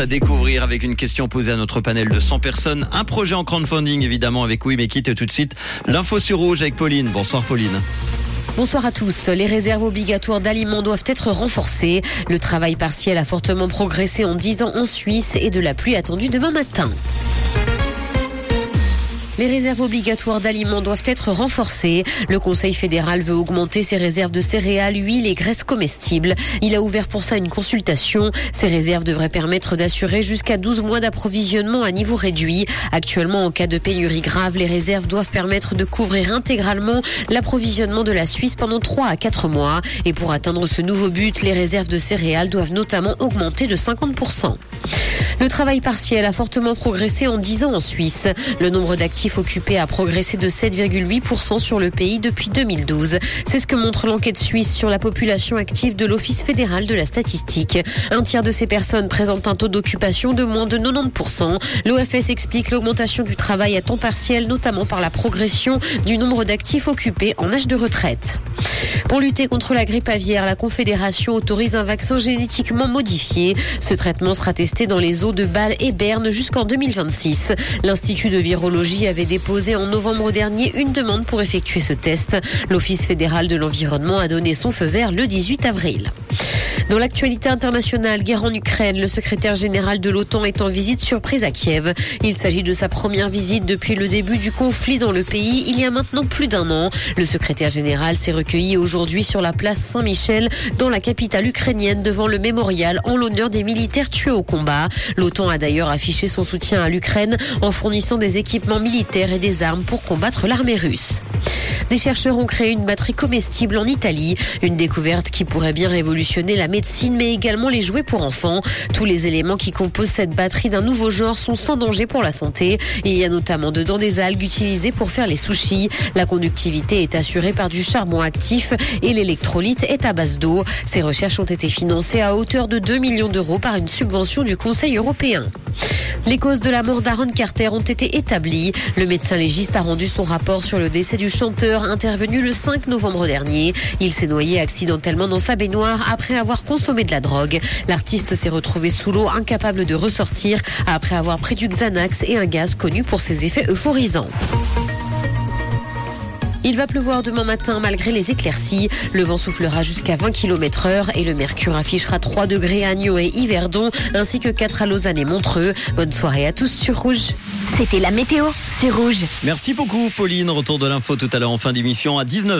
À découvrir avec une question posée à notre panel de 100 personnes. Un projet en crowdfunding évidemment avec Oui mais quitte tout de suite. L'info sur rouge avec Pauline. Bonsoir Pauline. Bonsoir à tous. Les réserves obligatoires d'aliments doivent être renforcées. Le travail partiel a fortement progressé en 10 ans en Suisse et de la pluie attendue demain matin. Les réserves obligatoires d'aliments doivent être renforcées. Le Conseil fédéral veut augmenter ses réserves de céréales, huiles et graisses comestibles. Il a ouvert pour ça une consultation. Ces réserves devraient permettre d'assurer jusqu'à 12 mois d'approvisionnement à niveau réduit. Actuellement, en cas de pénurie grave, les réserves doivent permettre de couvrir intégralement l'approvisionnement de la Suisse pendant 3 à 4 mois. Et pour atteindre ce nouveau but, les réserves de céréales doivent notamment augmenter de 50%. Le travail partiel a fortement progressé en 10 ans en Suisse. Le nombre d'actifs occupés a progressé de 7,8% sur le pays depuis 2012. C'est ce que montre l'enquête suisse sur la population active de l'Office fédéral de la statistique. Un tiers de ces personnes présentent un taux d'occupation de moins de 90%. L'OFS explique l'augmentation du travail à temps partiel, notamment par la progression du nombre d'actifs occupés en âge de retraite. Pour lutter contre la grippe aviaire, la Confédération autorise un vaccin génétiquement modifié. Ce traitement sera testé dans les de Bâle et Berne jusqu'en 2026. L'Institut de virologie avait déposé en novembre dernier une demande pour effectuer ce test. L'Office fédéral de l'environnement a donné son feu vert le 18 avril. Dans l'actualité internationale, guerre en Ukraine, le secrétaire général de l'OTAN est en visite surprise à Kiev. Il s'agit de sa première visite depuis le début du conflit dans le pays il y a maintenant plus d'un an. Le secrétaire général s'est recueilli aujourd'hui sur la place Saint-Michel dans la capitale ukrainienne devant le mémorial en l'honneur des militaires tués au combat. L'OTAN a d'ailleurs affiché son soutien à l'Ukraine en fournissant des équipements militaires et des armes pour combattre l'armée russe. Des chercheurs ont créé une batterie comestible en Italie, une découverte qui pourrait bien révolutionner la médecine mais également les jouets pour enfants. Tous les éléments qui composent cette batterie d'un nouveau genre sont sans danger pour la santé. Il y a notamment dedans des algues utilisées pour faire les sushis. La conductivité est assurée par du charbon actif et l'électrolyte est à base d'eau. Ces recherches ont été financées à hauteur de 2 millions d'euros par une subvention du Conseil européen. Les causes de la mort d'Aaron Carter ont été établies. Le médecin légiste a rendu son rapport sur le décès du chanteur intervenu le 5 novembre dernier. Il s'est noyé accidentellement dans sa baignoire après avoir consommé de la drogue. L'artiste s'est retrouvé sous l'eau, incapable de ressortir après avoir pris du Xanax et un gaz connu pour ses effets euphorisants. Il va pleuvoir demain matin malgré les éclaircies. Le vent soufflera jusqu'à 20 km heure et le mercure affichera 3 degrés à Nyon et Yverdon ainsi que 4 à Lausanne et Montreux. Bonne soirée à tous sur Rouge. C'était la météo, c'est Rouge. Merci beaucoup Pauline. Retour de l'info tout à l'heure en fin d'émission à 19h.